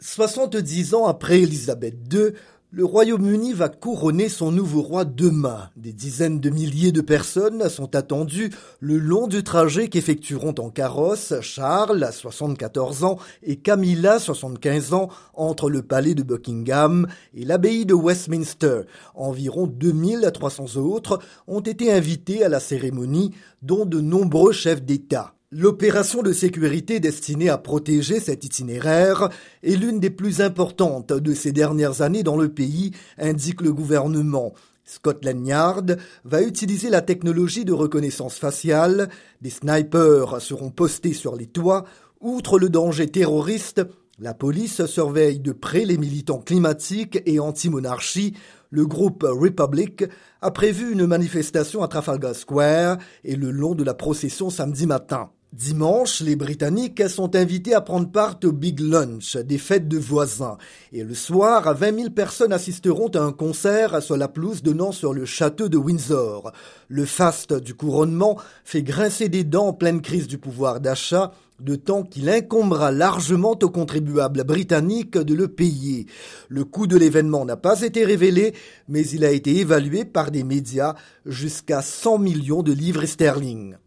70 ans après Élisabeth II, le Royaume-Uni va couronner son nouveau roi demain. Des dizaines de milliers de personnes sont attendues le long du trajet qu'effectueront en carrosse Charles, 74 ans, et Camilla, 75 ans, entre le palais de Buckingham et l'abbaye de Westminster. Environ 2300 autres ont été invités à la cérémonie, dont de nombreux chefs d'État. L'opération de sécurité destinée à protéger cet itinéraire est l'une des plus importantes de ces dernières années dans le pays, indique le gouvernement. Scotland Yard va utiliser la technologie de reconnaissance faciale, des snipers seront postés sur les toits, outre le danger terroriste, la police surveille de près les militants climatiques et anti-monarchie. Le groupe Republic a prévu une manifestation à Trafalgar Square et le long de la procession samedi matin. Dimanche, les Britanniques sont invités à prendre part au Big Lunch, des fêtes de voisins. Et le soir, 20 000 personnes assisteront à un concert sur la pelouse donnant sur le château de Windsor. Le faste du couronnement fait grincer des dents en pleine crise du pouvoir d'achat, de temps qu'il incombera largement aux contribuables britanniques de le payer. Le coût de l'événement n'a pas été révélé, mais il a été évalué par des médias jusqu'à 100 millions de livres sterling.